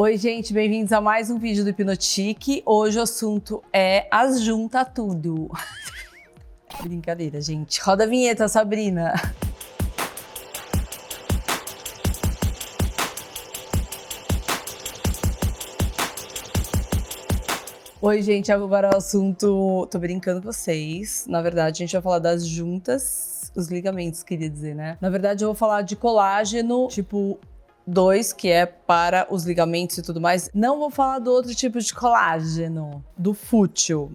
Oi, gente, bem-vindos a mais um vídeo do Hipnotique. Hoje o assunto é as junta tudo. Brincadeira, gente. Roda a vinheta, Sabrina. Oi, gente, agora o assunto. Tô brincando com vocês. Na verdade, a gente vai falar das juntas, os ligamentos, queria dizer, né? Na verdade, eu vou falar de colágeno, tipo 2, que é para os ligamentos e tudo mais. Não vou falar do outro tipo de colágeno, do fútil.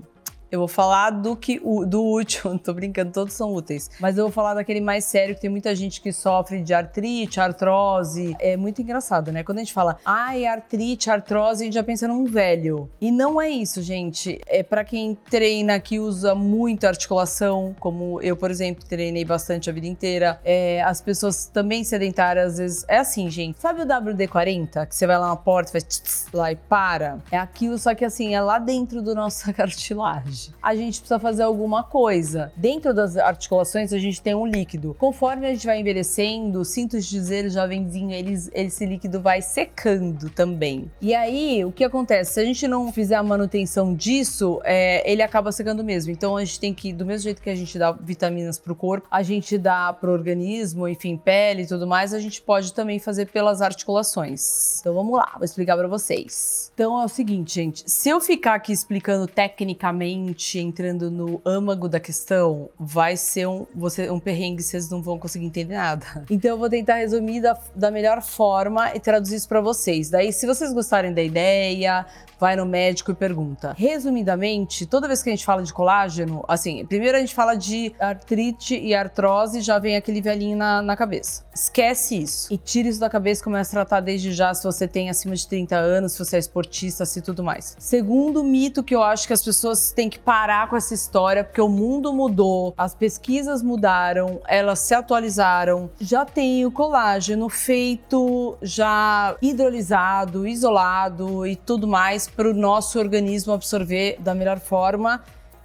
Eu vou falar do que do útil, tô brincando, todos são úteis. Mas eu vou falar daquele mais sério que tem muita gente que sofre de artrite, artrose. É muito engraçado, né? Quando a gente fala, ai, artrite, artrose, a gente já pensa num velho. E não é isso, gente. É para quem treina que usa muita articulação, como eu, por exemplo, treinei bastante a vida inteira. É, as pessoas também sedentárias, às vezes. É assim, gente. Sabe o WD-40? Que você vai lá na porta, faz tss, lá e para? É aquilo, só que assim, é lá dentro do nossa cartilagem a gente precisa fazer alguma coisa. Dentro das articulações, a gente tem um líquido. Conforme a gente vai envelhecendo, sinto dizer, jovenzinho, eles, esse líquido vai secando também. E aí, o que acontece? Se a gente não fizer a manutenção disso, é, ele acaba secando mesmo. Então, a gente tem que, do mesmo jeito que a gente dá vitaminas para o corpo, a gente dá para o organismo, enfim, pele e tudo mais, a gente pode também fazer pelas articulações. Então, vamos lá, vou explicar para vocês. Então, é o seguinte, gente, se eu ficar aqui explicando tecnicamente, entrando no âmago da questão, vai ser um, você, um perrengue, vocês não vão conseguir entender nada. Então eu vou tentar resumir da, da melhor forma e traduzir isso para vocês. Daí, se vocês gostarem da ideia, vai no médico e pergunta. Resumidamente, toda vez que a gente fala de colágeno, assim, primeiro a gente fala de artrite e artrose, já vem aquele velhinho na, na cabeça. Esquece isso e tira isso da cabeça e começa a tratar desde já se você tem acima de 30 anos, se você é esportista, se tudo mais. Segundo mito que eu acho que as pessoas têm que parar com essa história, porque o mundo mudou, as pesquisas mudaram, elas se atualizaram. Já tem o colágeno feito, já hidrolisado, isolado e tudo mais para o nosso organismo absorver da melhor forma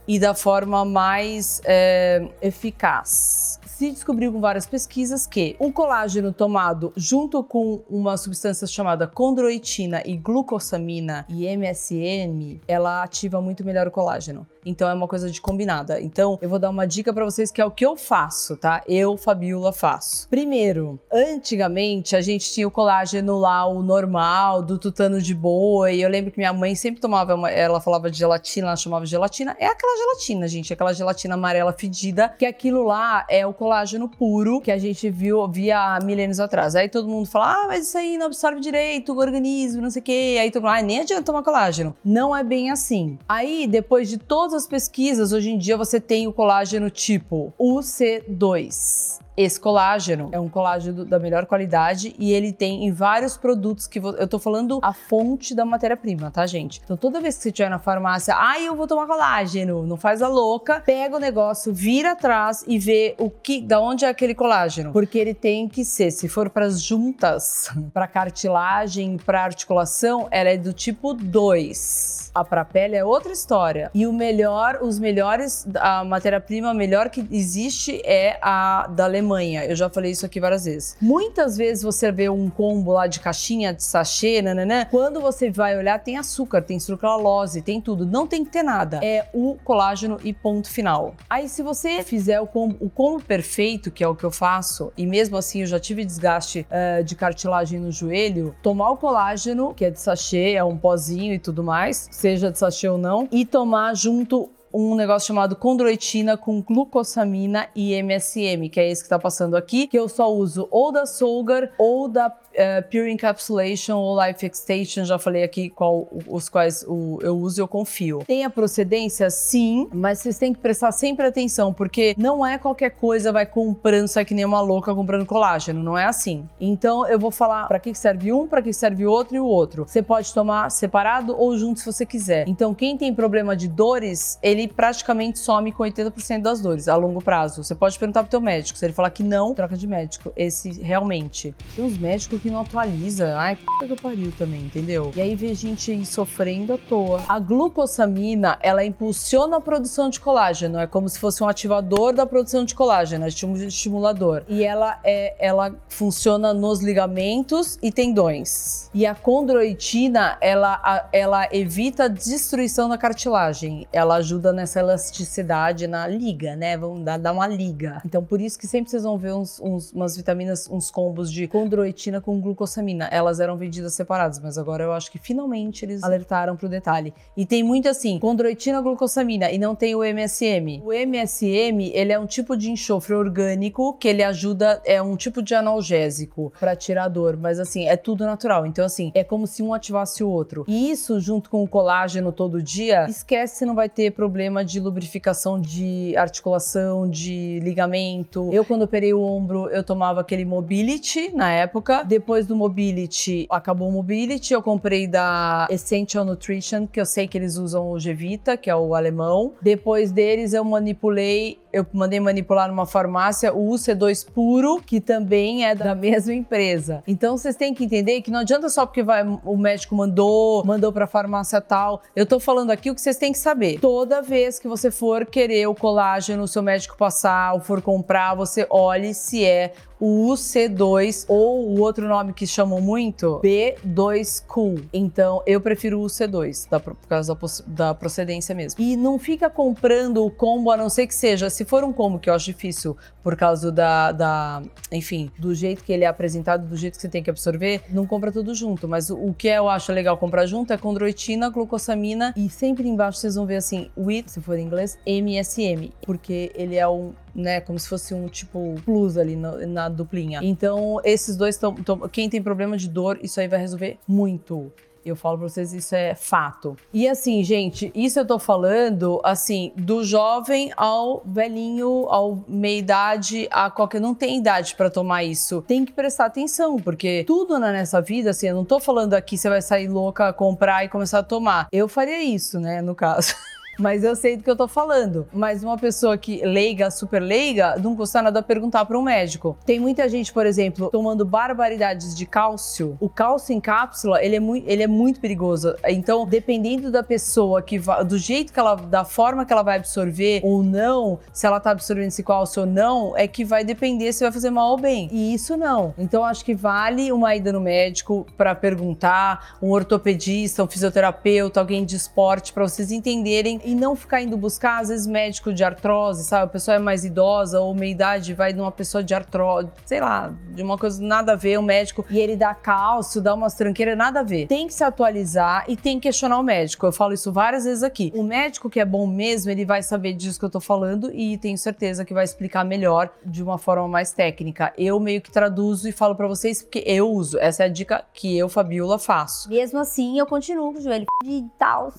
e da forma mais é, eficaz se descobriu com várias pesquisas que o colágeno tomado junto com uma substância chamada condroitina e glucosamina e MSM, ela ativa muito melhor o colágeno. Então é uma coisa de combinada. Então eu vou dar uma dica para vocês que é o que eu faço, tá? Eu, Fabiola, faço. Primeiro, antigamente a gente tinha o colágeno lá, o normal, do tutano de boi. Eu lembro que minha mãe sempre tomava, uma, ela falava de gelatina, ela chamava de gelatina. É aquela gelatina, gente, aquela gelatina amarela fedida, que aquilo lá é o colágeno puro que a gente viu via milênios atrás. Aí todo mundo fala, ah, mas isso aí não absorve direito o organismo, não sei o quê. Aí todo mundo, ah, nem adianta tomar colágeno. Não é bem assim. Aí, depois de todas as pesquisas, hoje em dia você tem o colágeno tipo UC2. Esse colágeno é um colágeno da melhor qualidade e ele tem em vários produtos que eu tô falando a fonte da matéria-prima, tá, gente? Então toda vez que você estiver na farmácia, ai, eu vou tomar colágeno, não faz a louca, pega o negócio, vira atrás e vê o que, da onde é aquele colágeno, porque ele tem que ser, se for para as juntas, para cartilagem, para articulação, ela é do tipo 2. A para pele é outra história. E o melhor, os melhores, a matéria-prima melhor que existe é a da Alemanha. Eu já falei isso aqui várias vezes. Muitas vezes você vê um combo lá de caixinha, de sachê, nananã. Quando você vai olhar, tem açúcar, tem sucralose, tem tudo. Não tem que ter nada. É o colágeno e ponto final. Aí, se você fizer o combo, o combo perfeito, que é o que eu faço, e mesmo assim eu já tive desgaste uh, de cartilagem no joelho, tomar o colágeno, que é de sachê, é um pozinho e tudo mais, seja de sachê ou não, e tomar junto um negócio chamado condroitina com glucosamina e MSM, que é esse que está passando aqui, que eu só uso ou da Solgar ou da uh, Pure Encapsulation ou Life Extension, já falei aqui qual, os quais o, eu uso e eu confio. Tem a procedência? Sim, mas vocês têm que prestar sempre atenção, porque não é qualquer coisa vai comprando, sai que nem uma louca comprando colágeno, não é assim. Então eu vou falar para que serve um, para que serve outro e o outro. Você pode tomar separado ou junto se você quiser. Então quem tem problema de dores, ele praticamente some com 80% das dores a longo prazo. Você pode perguntar pro teu médico, se ele falar que não, troca de médico. Esse realmente. Tem uns médicos que não atualiza. Ai, puta que pariu também, entendeu? E aí vê gente aí sofrendo à toa. A glucosamina, ela impulsiona a produção de colágeno. É como se fosse um ativador da produção de colágeno, é um estimulador. E ela é, ela funciona nos ligamentos e tendões. E a condroitina, ela, ela evita a destruição da cartilagem. Ela ajuda nessa elasticidade na liga, né? Vamos dar, dar uma liga. Então, por isso que sempre vocês vão ver uns, uns, umas vitaminas, uns combos de condroitina com glucosamina. Elas eram vendidas separadas, mas agora eu acho que finalmente eles alertaram pro detalhe. E tem muito assim, condroitina, glucosamina e não tem o MSM. O MSM, ele é um tipo de enxofre orgânico que ele ajuda, é um tipo de analgésico para tirar dor, mas assim, é tudo natural. Então assim, é como se um ativasse o outro. E isso junto com o colágeno todo dia, esquece, você não vai ter problema de lubrificação de articulação, de ligamento. Eu quando operei o ombro, eu tomava aquele Mobility na época. Depois do Mobility, acabou o Mobility, eu comprei da Essential Nutrition, que eu sei que eles usam o Gevita, que é o alemão. Depois deles eu manipulei eu mandei manipular numa farmácia o UC2 puro, que também é da mesma empresa. Então vocês têm que entender que não adianta só porque vai, o médico mandou, mandou para farmácia tal. Eu tô falando aqui o que vocês têm que saber. Toda vez que você for querer o colágeno, o seu médico passar ou for comprar, você olhe se é o UC2 ou o outro nome que chamam muito, B2Cool. Então, eu prefiro o UC2, da, por causa da, da, procedência mesmo. E não fica comprando o combo, a não ser que seja, se for um combo que eu acho difícil por causa da, da enfim, do jeito que ele é apresentado, do jeito que você tem que absorver, não compra tudo junto. Mas o, o que eu acho legal comprar junto é condroitina, glucosamina e sempre embaixo vocês vão ver assim, WIT, se for em inglês, MSM, porque ele é um né? Como se fosse um tipo plus ali na, na duplinha. Então, esses dois estão. Quem tem problema de dor, isso aí vai resolver muito. Eu falo pra vocês, isso é fato. E assim, gente, isso eu tô falando, assim, do jovem ao velhinho, ao meia-idade, a qualquer. Não tem idade para tomar isso. Tem que prestar atenção, porque tudo nessa vida, assim, eu não tô falando aqui você vai sair louca, comprar e começar a tomar. Eu faria isso, né, no caso. mas eu sei do que eu tô falando. Mas uma pessoa que leiga, super leiga, não custa nada perguntar para um médico. Tem muita gente, por exemplo, tomando barbaridades de cálcio. O cálcio em cápsula, ele é muito, ele é muito perigoso. Então, dependendo da pessoa que do jeito que ela, da forma que ela vai absorver ou não, se ela tá absorvendo esse cálcio ou não, é que vai depender se vai fazer mal ou bem. E isso não. Então, acho que vale uma ida no médico para perguntar, um ortopedista, um fisioterapeuta, alguém de esporte, para vocês entenderem e não ficar indo buscar, às vezes, médico de artrose, sabe? A pessoa é mais idosa ou meia idade, vai numa pessoa de artrose, sei lá, de uma coisa nada a ver, um médico, e ele dá cálcio, dá umas tranqueiras, nada a ver. Tem que se atualizar e tem que questionar o médico. Eu falo isso várias vezes aqui. O médico que é bom mesmo, ele vai saber disso que eu tô falando e tenho certeza que vai explicar melhor de uma forma mais técnica. Eu meio que traduzo e falo para vocês porque eu uso. Essa é a dica que eu, Fabiola, faço. Mesmo assim, eu continuo com o joelho de tal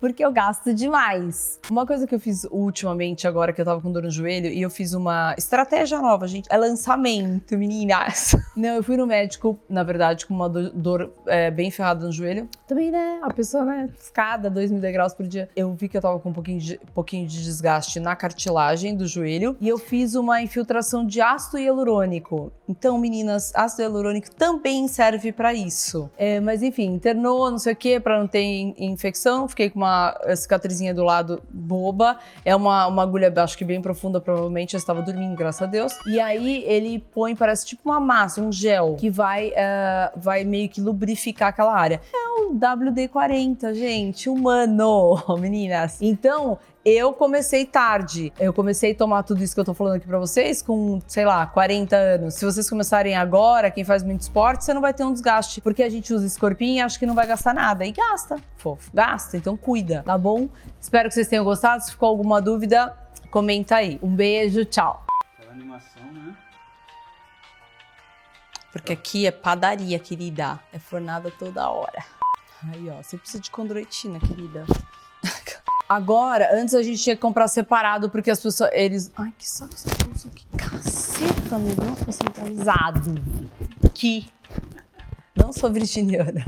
porque eu gasto demais. Uma coisa que eu fiz ultimamente, agora que eu tava com dor no joelho, e eu fiz uma estratégia nova, gente. É lançamento, meninas. Não, eu fui no médico, na verdade, com uma dor é, bem ferrada no joelho. Também, né? A pessoa, né? Escada, 2 mil degraus por dia. Eu vi que eu tava com um pouquinho de, pouquinho de desgaste na cartilagem do joelho. E eu fiz uma infiltração de ácido hialurônico. Então, meninas, ácido hialurônico também serve para isso. É, mas enfim, internou, não sei o que, pra não ter infecção. Fiquei com uma uma cicatrizinha do lado boba. É uma, uma agulha, acho que bem profunda, provavelmente. Eu estava dormindo, graças a Deus. E aí ele põe, parece tipo uma massa, um gel, que vai, uh, vai meio que lubrificar aquela área. É o WD-40, gente, humano, meninas. Então, eu comecei tarde. Eu comecei a tomar tudo isso que eu tô falando aqui pra vocês com, sei lá, 40 anos. Se vocês começarem agora, quem faz muito esporte, você não vai ter um desgaste. Porque a gente usa esse corpinho e acha que não vai gastar nada. E gasta, fofo. Gasta, então cuida, tá bom? Espero que vocês tenham gostado. Se ficou alguma dúvida, comenta aí. Um beijo, tchau. Aquela animação, né? Porque aqui é padaria, querida. É fornada toda hora. Aí, ó, você precisa de condroitina, querida. Agora, antes a gente tinha que comprar separado, porque as pessoas. Eles. Ai, que saco essa bolsa aqui. Caceta, meu Deus, centralizado. Que. Não sou virginiana.